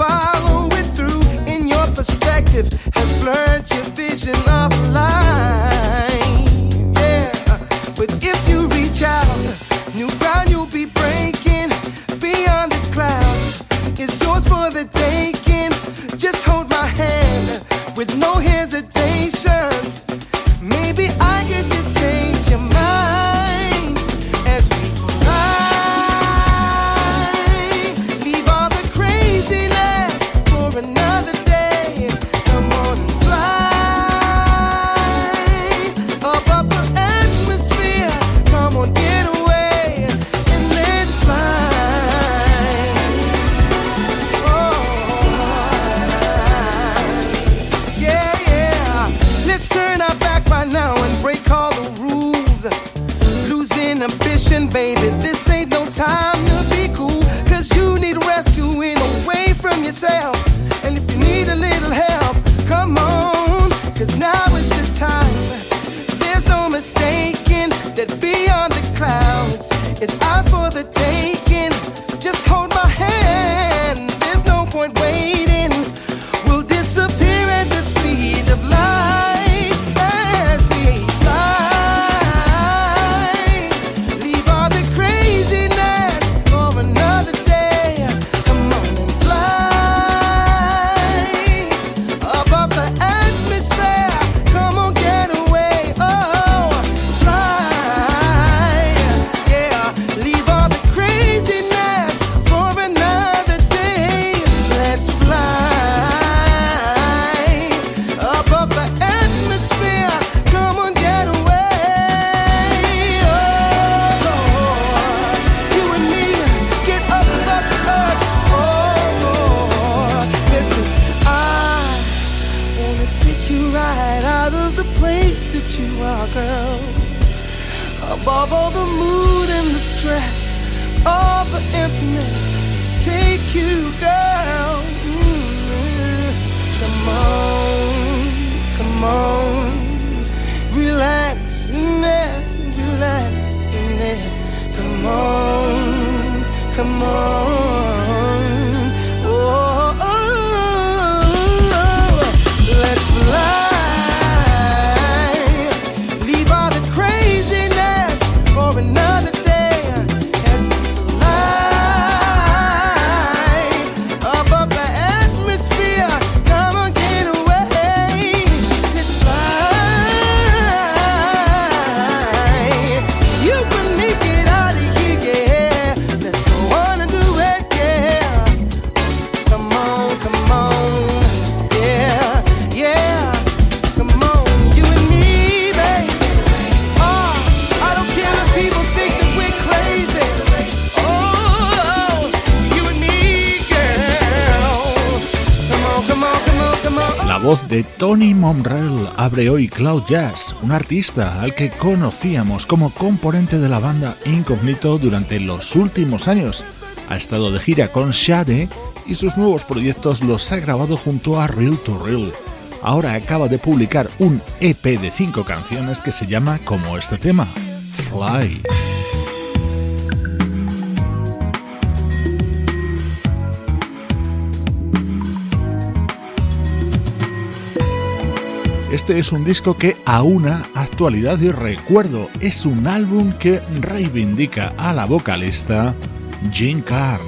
weak to follow it through. In your perspective, has blurred your vision of life. Yeah, but if you reach out, new ground you'll be breaking. Beyond the clouds, it's yours for the taking. Just hold my hand with no hesitations. Maybe I could just yourself. more abre hoy Cloud Jazz, un artista al que conocíamos como componente de la banda Incognito durante los últimos años. Ha estado de gira con Shade y sus nuevos proyectos los ha grabado junto a Real to Real. Ahora acaba de publicar un EP de 5 canciones que se llama como este tema, Fly. Este es un disco que aúna actualidad y recuerdo. Es un álbum que reivindica a la vocalista Jean Carn.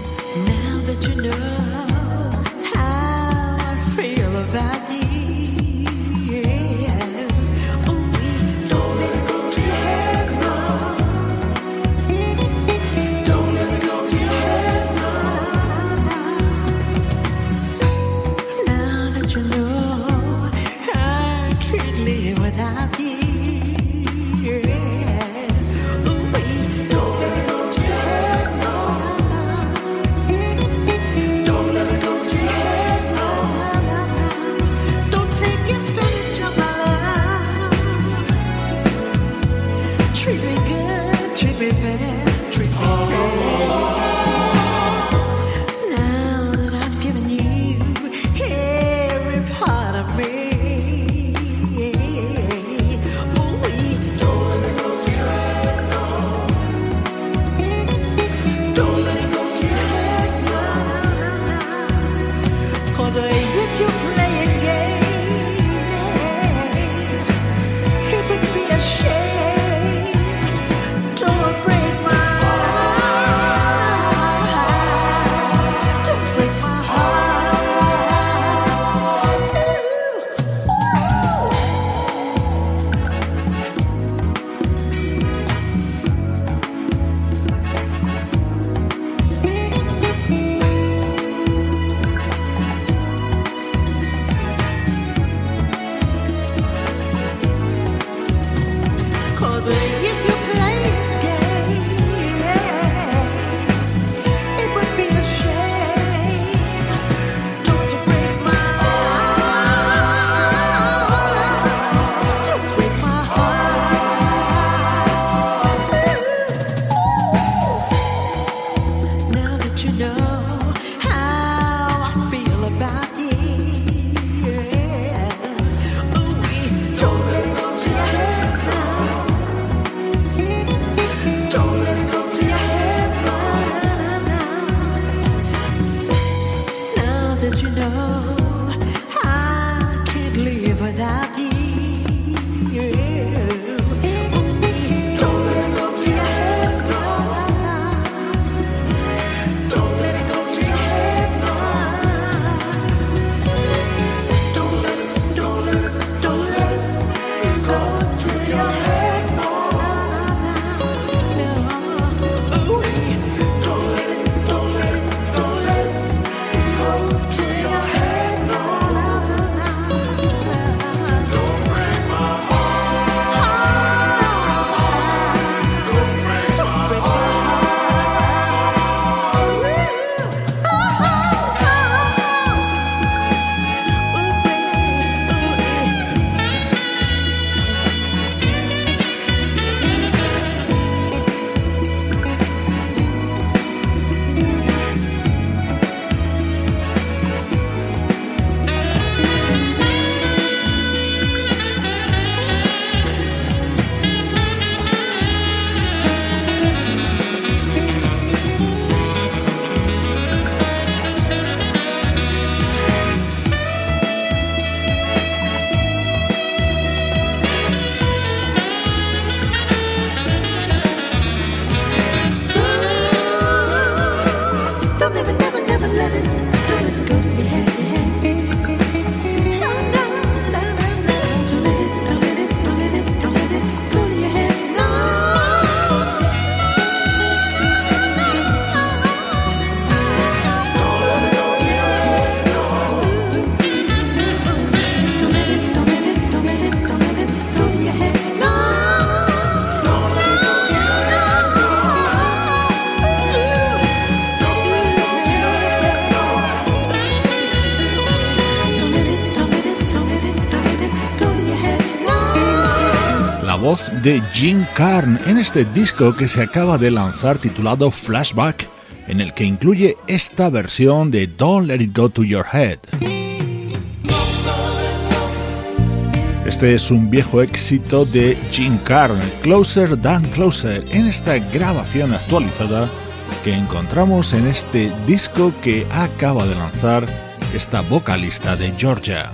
De Jim Carn en este disco que se acaba de lanzar titulado Flashback, en el que incluye esta versión de Don't Let It Go to Your Head. Este es un viejo éxito de Jim Carn, Closer Than Closer, en esta grabación actualizada que encontramos en este disco que acaba de lanzar esta vocalista de Georgia.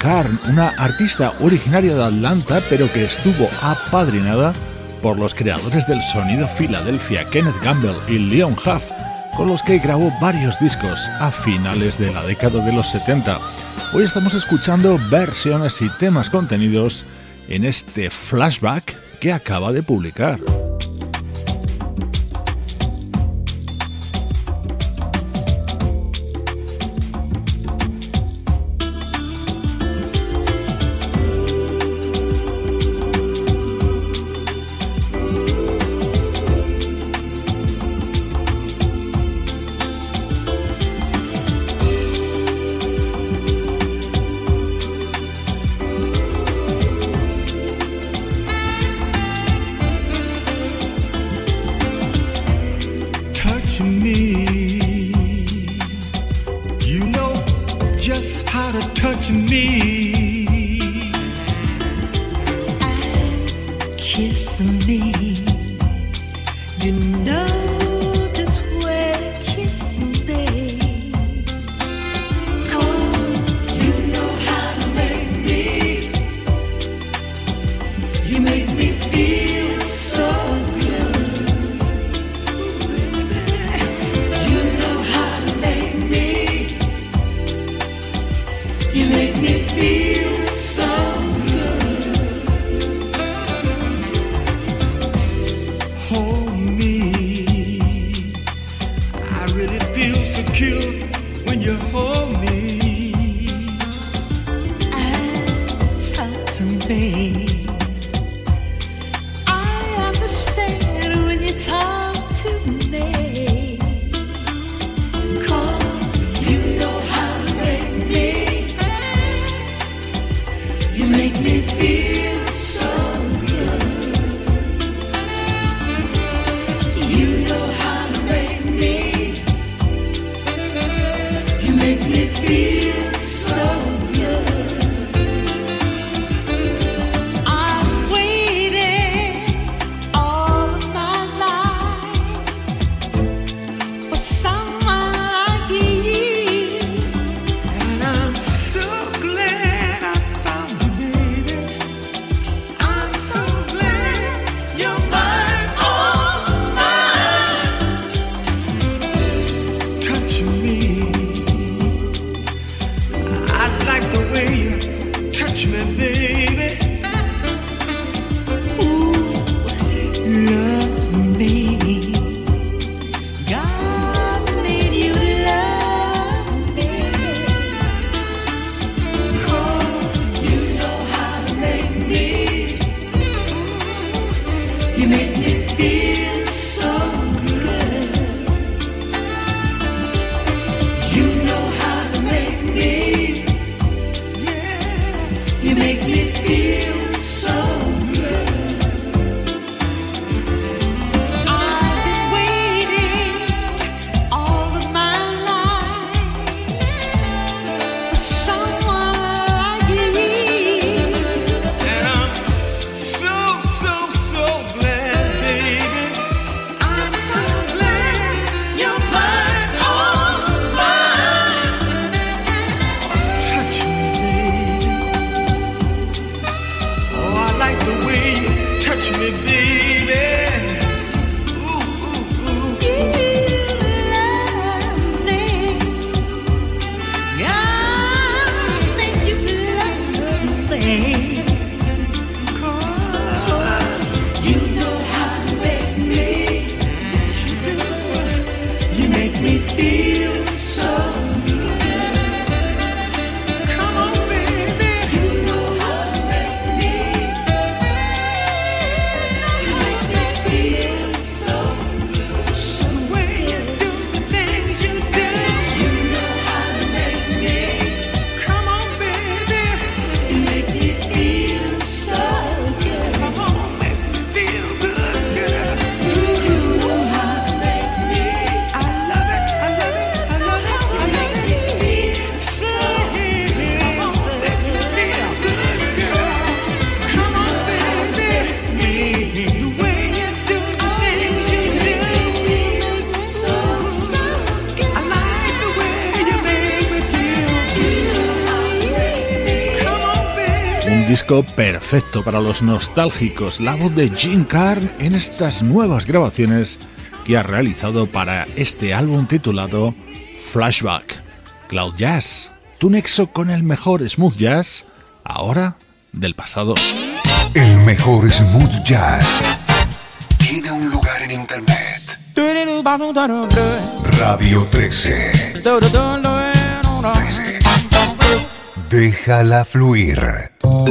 Carn, una artista originaria de Atlanta pero que estuvo apadrinada por los creadores del sonido Filadelfia, Kenneth Gamble y Leon Huff, con los que grabó varios discos a finales de la década de los 70. Hoy estamos escuchando versiones y temas contenidos en este flashback que acaba de publicar. You make me feel perfecto para los nostálgicos, la voz de Jim Carr en estas nuevas grabaciones que ha realizado para este álbum titulado Flashback. Cloud Jazz, tu nexo con el mejor smooth jazz, ahora del pasado. El mejor smooth jazz tiene un lugar en internet. Radio 13. 13. Déjala fluir. You're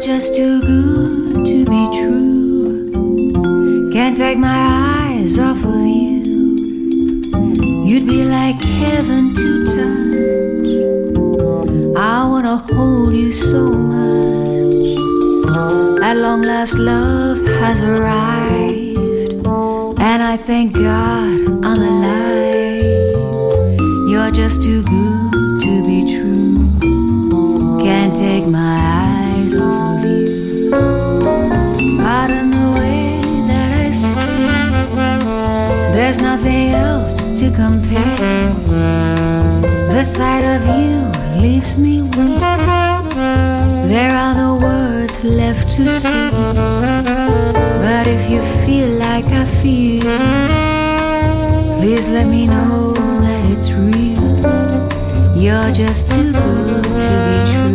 just too good to be true. Can't take my eyes. Long last, love has arrived, and I thank God I'm alive. You're just too good to be true. Can't take my eyes off of you. Pardon There's nothing else to compare. The sight of you leaves me weak. There are no words left to speak. But if you feel like I feel, please let me know that it's real. You're just too good to be true.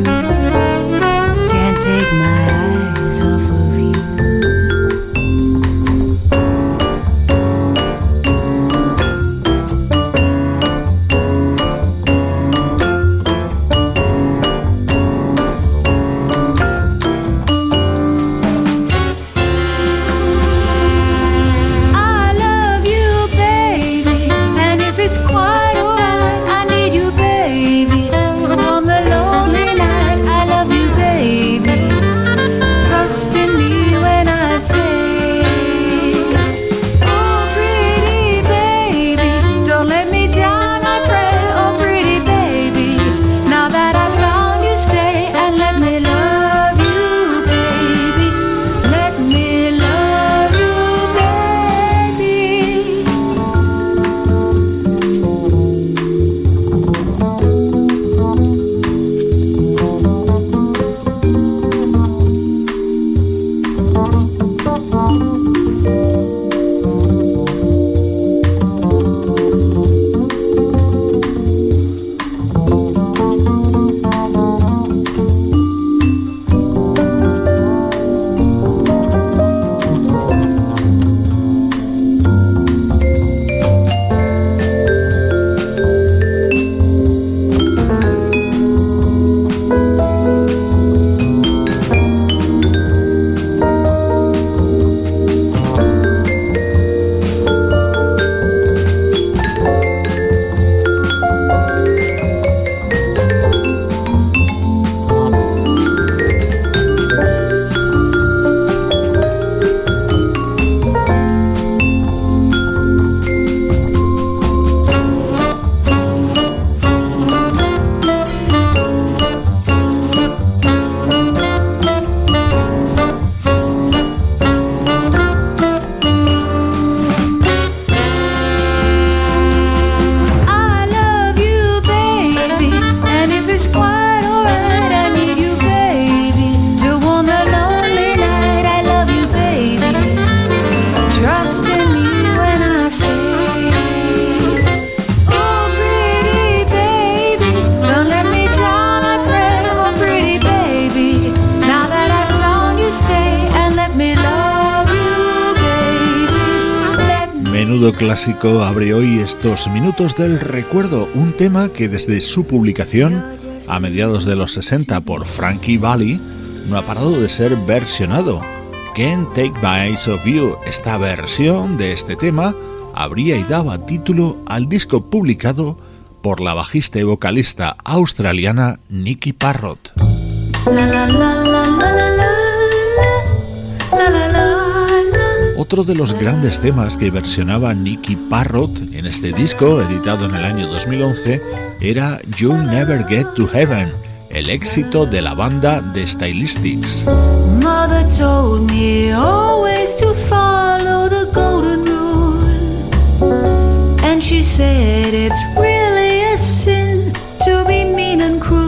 Clásico abre hoy estos minutos del recuerdo, un tema que desde su publicación a mediados de los 60 por Frankie Valli no ha parado de ser versionado. Can't Take My Eyes Off You, esta versión de este tema habría y daba título al disco publicado por la bajista y vocalista australiana Nicky Parrott. otro de los grandes temas que versionaba Nicky Parrott en este disco, editado en el año 2011, era You'll Never Get to Heaven, el éxito de la banda de Stylistics. Mother told me always to follow the golden rule, and she said it's really a sin to be mean and cruel.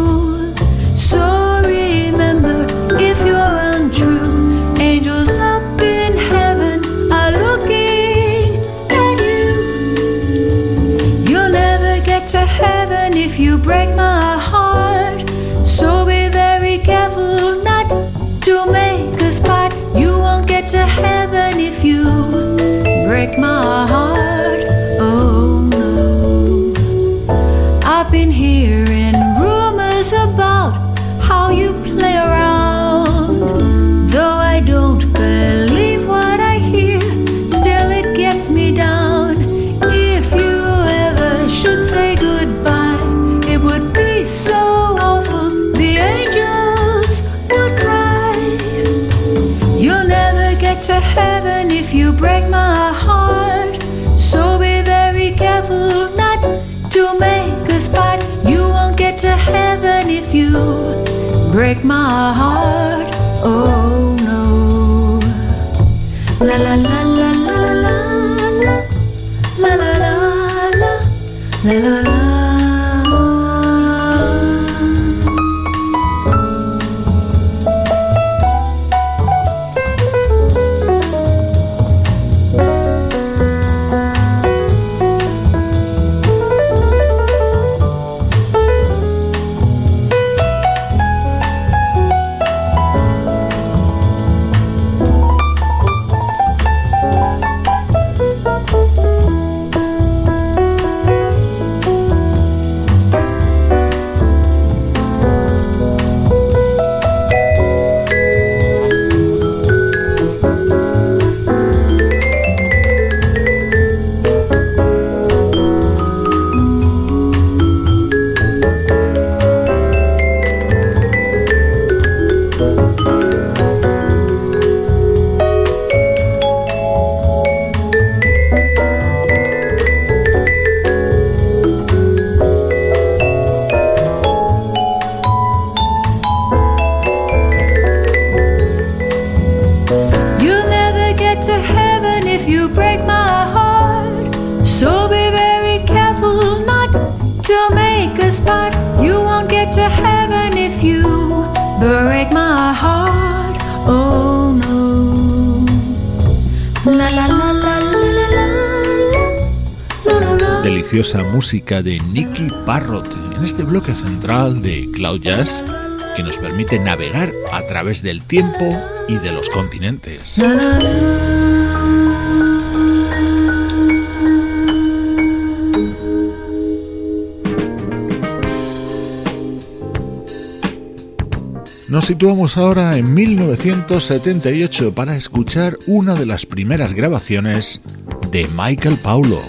break my heart. Oh no. La la la la la la la la la la la la la la. de Nicky Parrott en este bloque central de Cloud Jazz que nos permite navegar a través del tiempo y de los continentes. Nos situamos ahora en 1978 para escuchar una de las primeras grabaciones de Michael Paulo.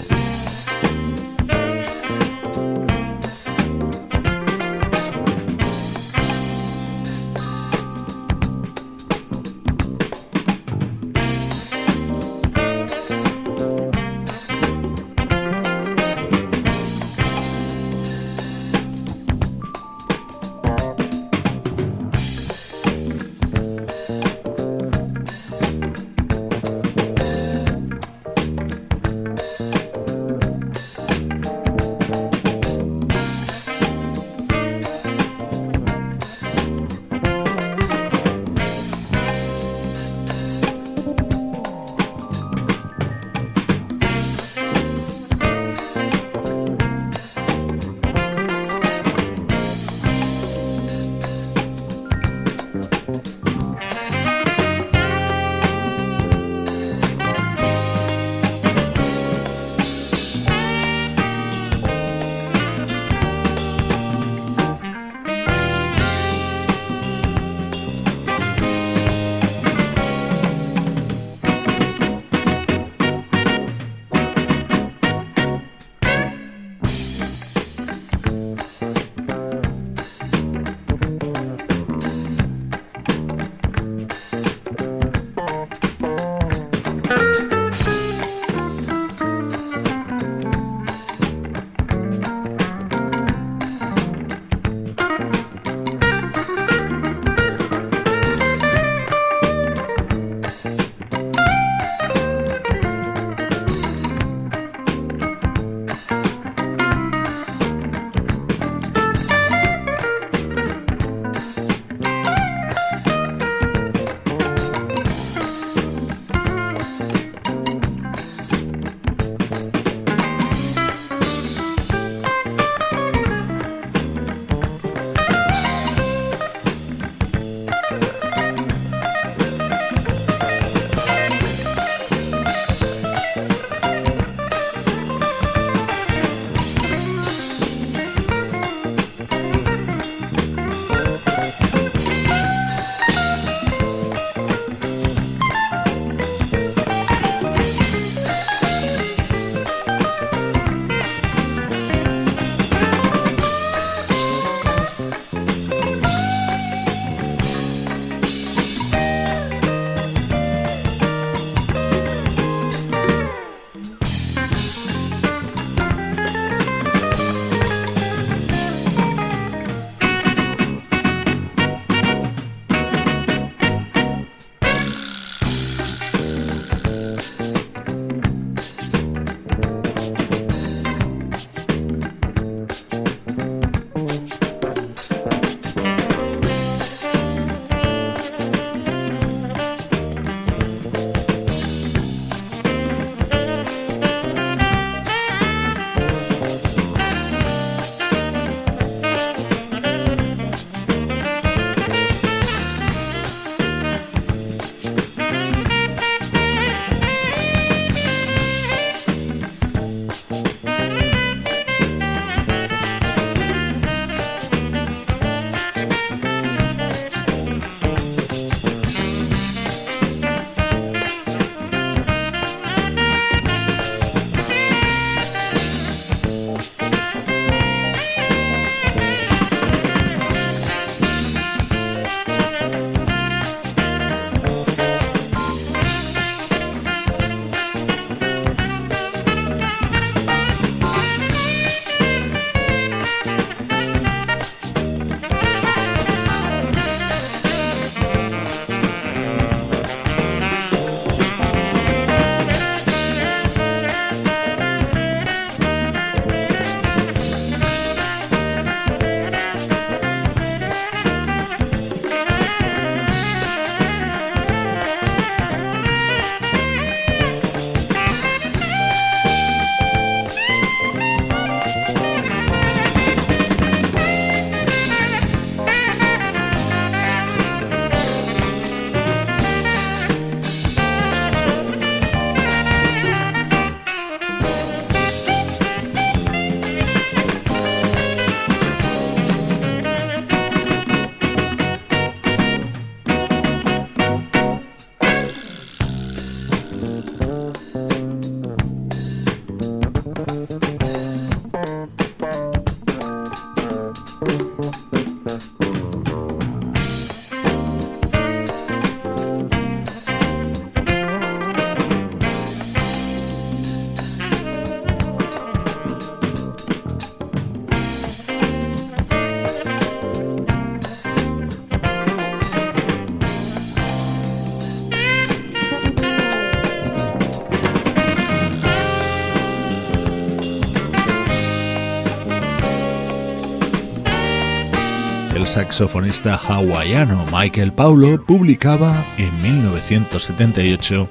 Saxofonista hawaiano Michael Paulo publicaba en 1978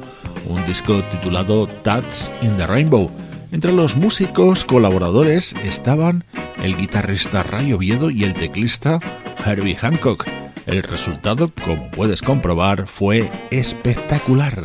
un disco titulado Tats in the Rainbow. Entre los músicos colaboradores estaban el guitarrista Ray Oviedo y el teclista Herbie Hancock. El resultado, como puedes comprobar, fue espectacular.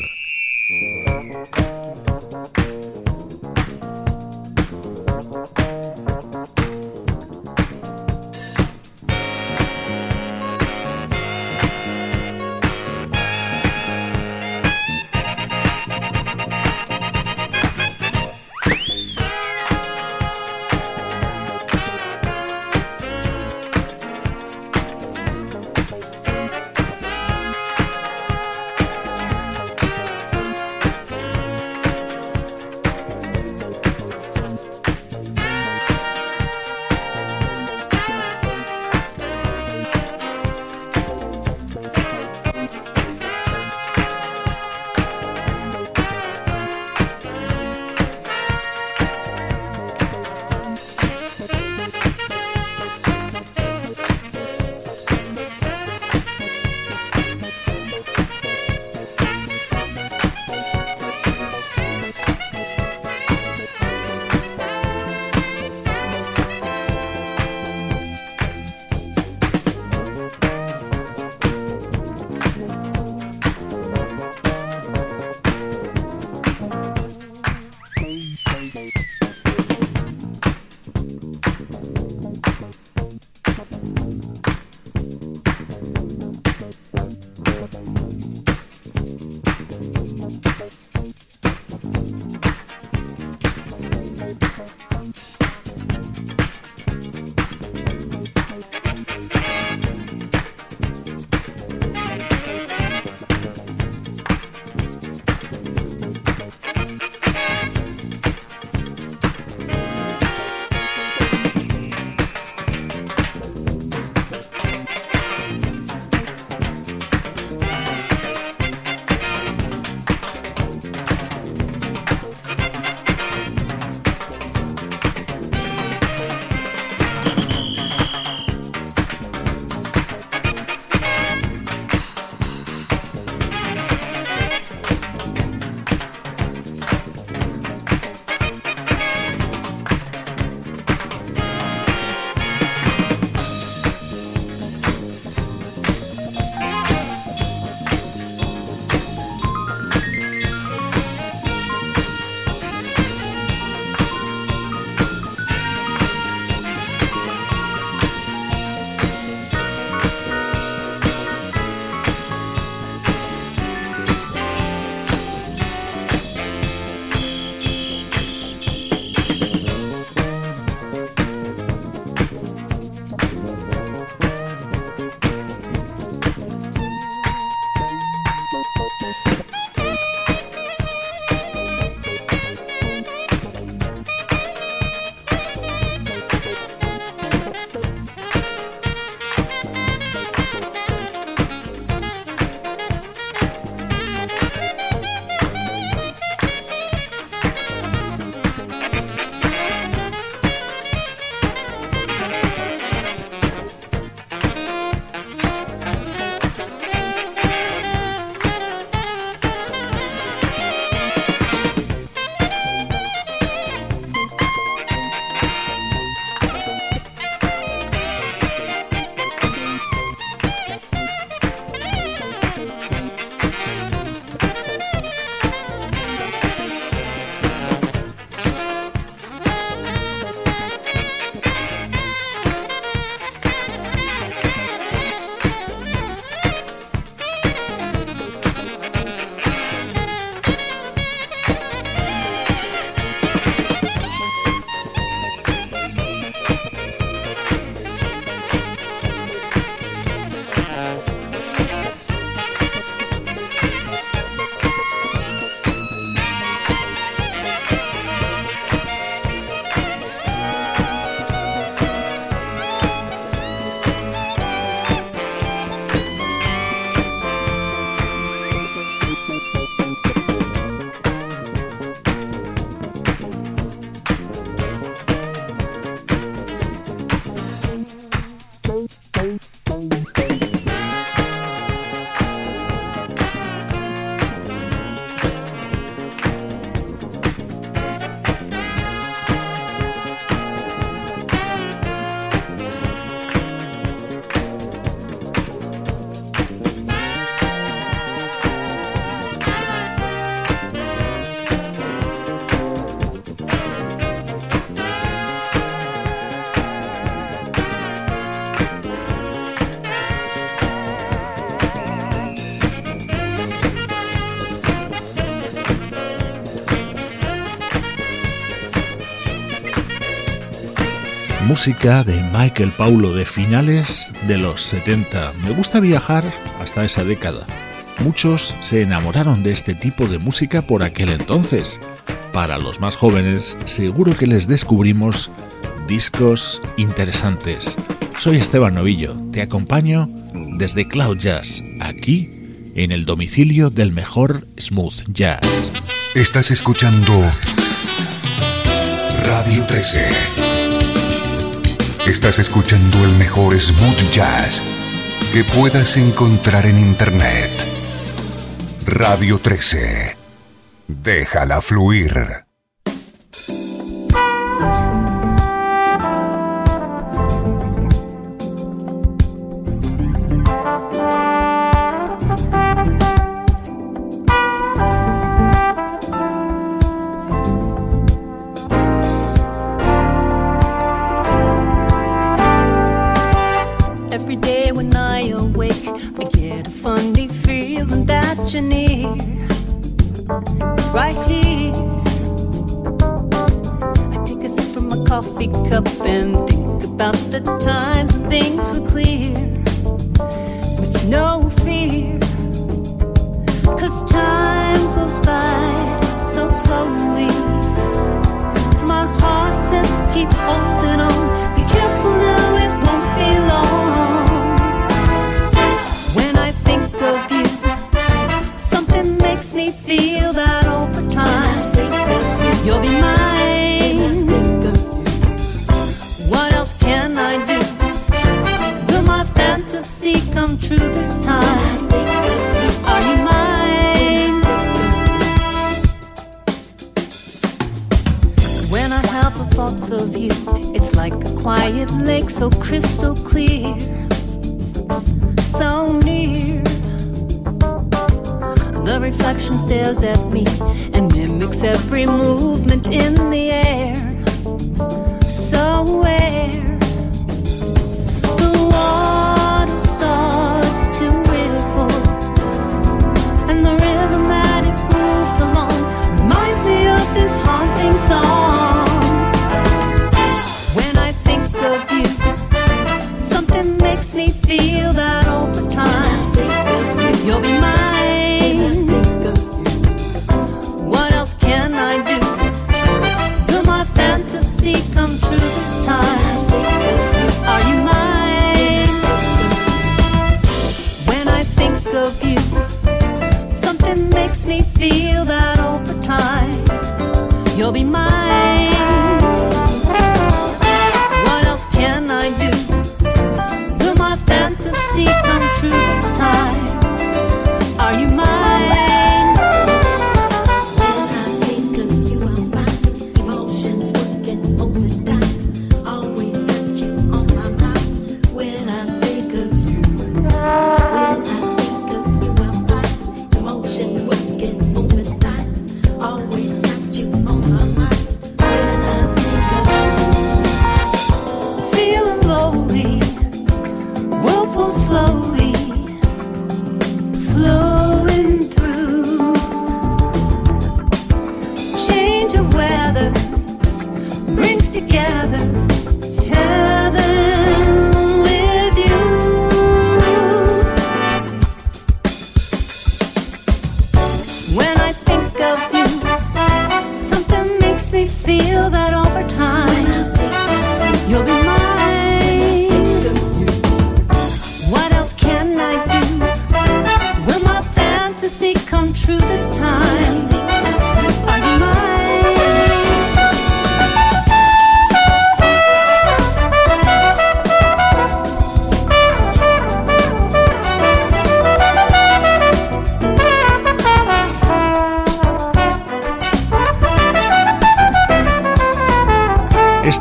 Música de Michael Paulo de finales de los 70. Me gusta viajar hasta esa década. Muchos se enamoraron de este tipo de música por aquel entonces. Para los más jóvenes, seguro que les descubrimos discos interesantes. Soy Esteban Novillo, te acompaño desde Cloud Jazz, aquí en el domicilio del mejor smooth jazz. Estás escuchando Radio 13. Estás escuchando el mejor smooth jazz que puedas encontrar en Internet. Radio 13. Déjala fluir.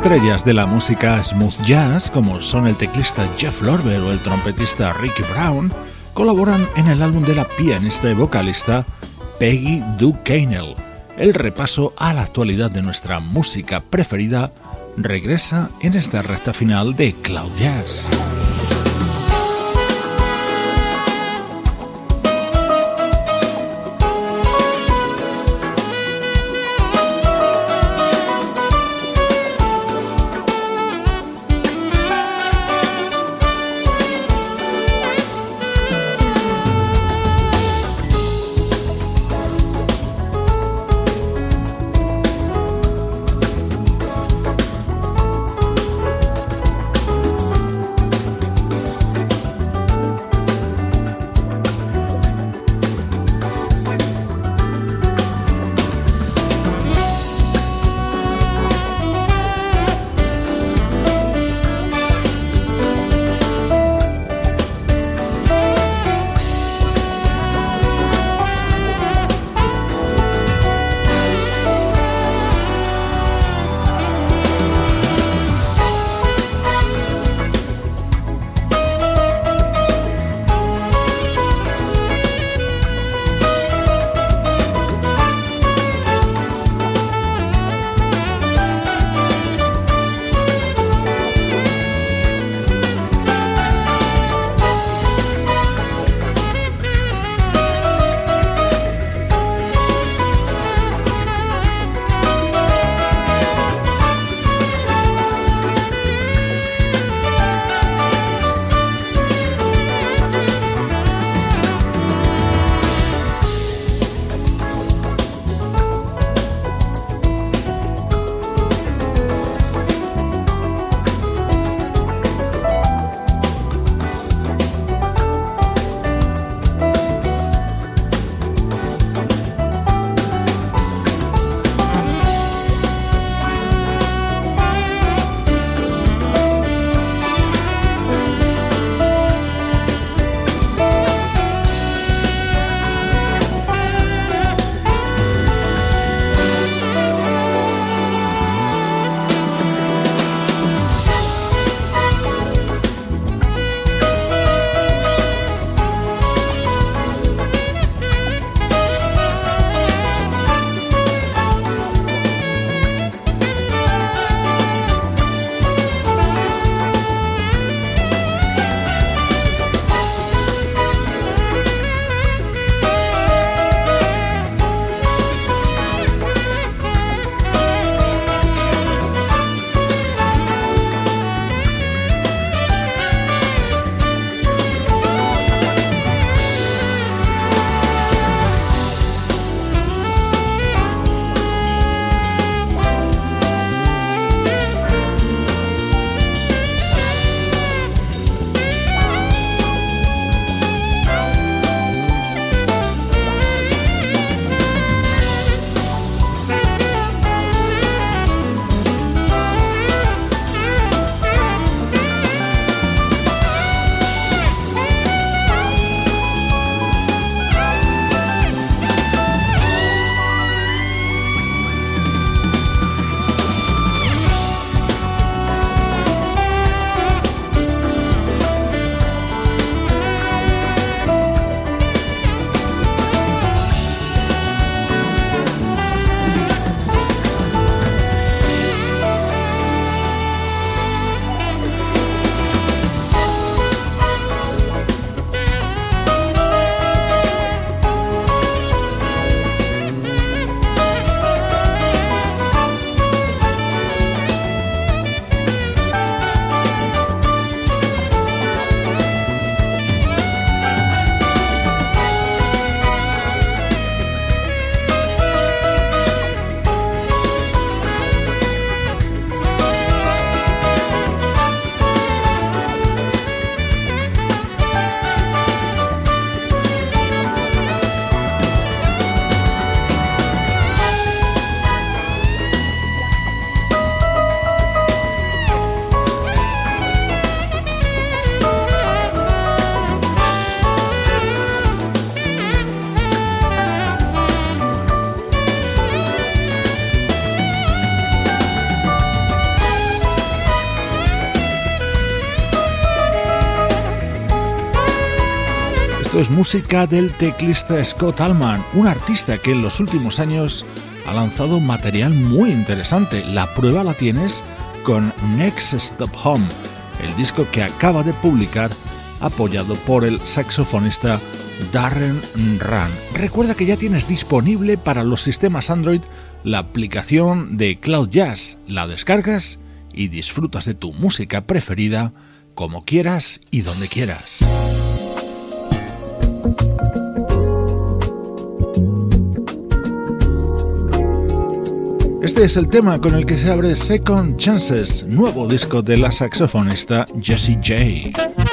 Estrellas de la música smooth jazz, como son el teclista Jeff Lorber o el trompetista Ricky Brown, colaboran en el álbum de la pianista y vocalista Peggy Ducanel. El repaso a la actualidad de nuestra música preferida regresa en esta recta final de Cloud Jazz. Música del teclista Scott Allman, un artista que en los últimos años ha lanzado material muy interesante. La prueba la tienes con Next Stop Home, el disco que acaba de publicar apoyado por el saxofonista Darren Run. Recuerda que ya tienes disponible para los sistemas Android la aplicación de Cloud Jazz. La descargas y disfrutas de tu música preferida como quieras y donde quieras. Este es el tema con el que se abre Second Chances, nuevo disco de la saxofonista Jessie J.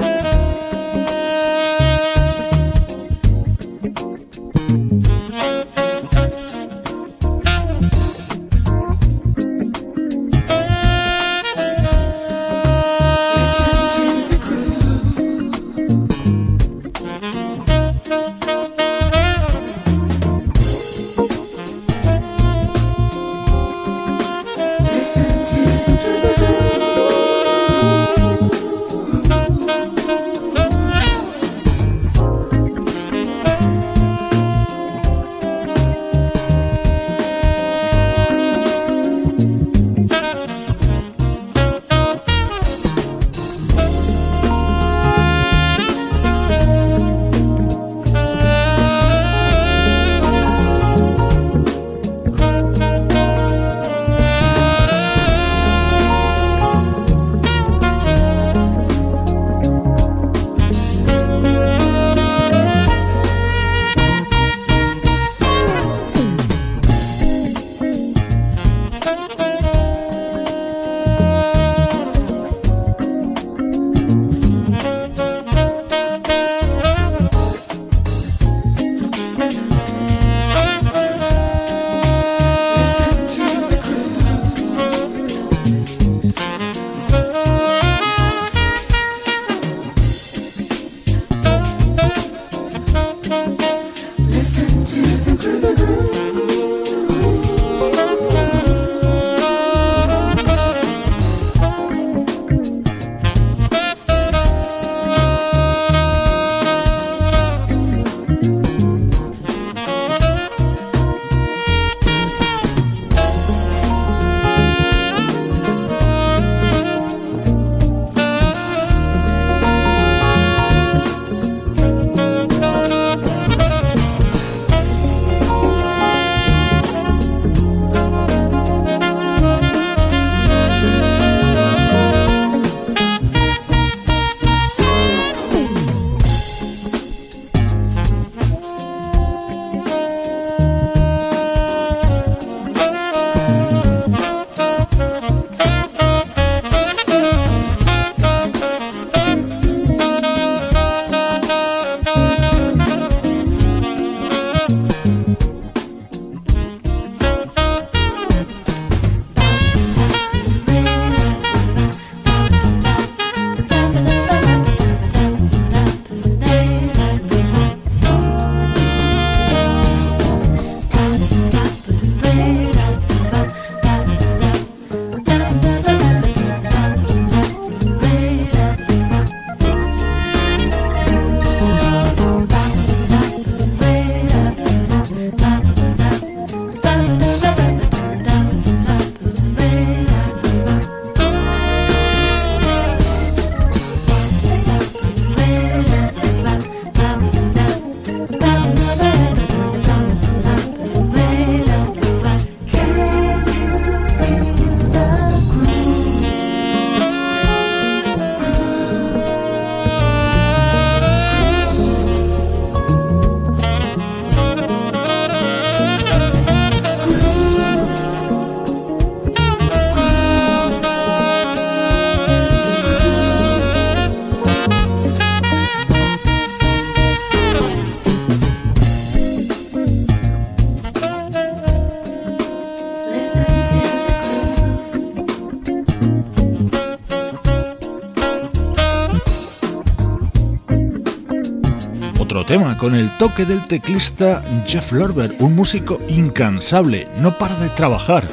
con el toque del teclista Jeff Lorber, un músico incansable, no para de trabajar,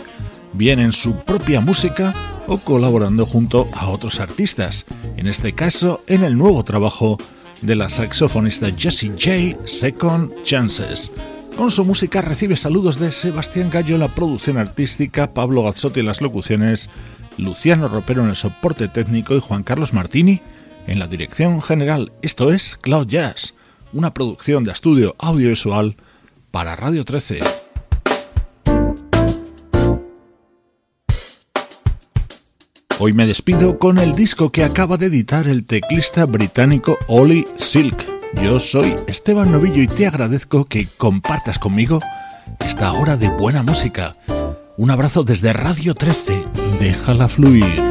bien en su propia música o colaborando junto a otros artistas, en este caso en el nuevo trabajo de la saxofonista Jessie J, Second Chances. Con su música recibe saludos de Sebastián Gallo en la producción artística, Pablo Gazzotti en las locuciones, Luciano Ropero en el soporte técnico y Juan Carlos Martini en la dirección general. Esto es Cloud Jazz, una producción de estudio audiovisual para Radio 13. Hoy me despido con el disco que acaba de editar el teclista británico Ollie Silk. Yo soy Esteban Novillo y te agradezco que compartas conmigo esta hora de buena música. Un abrazo desde Radio 13. Déjala fluir.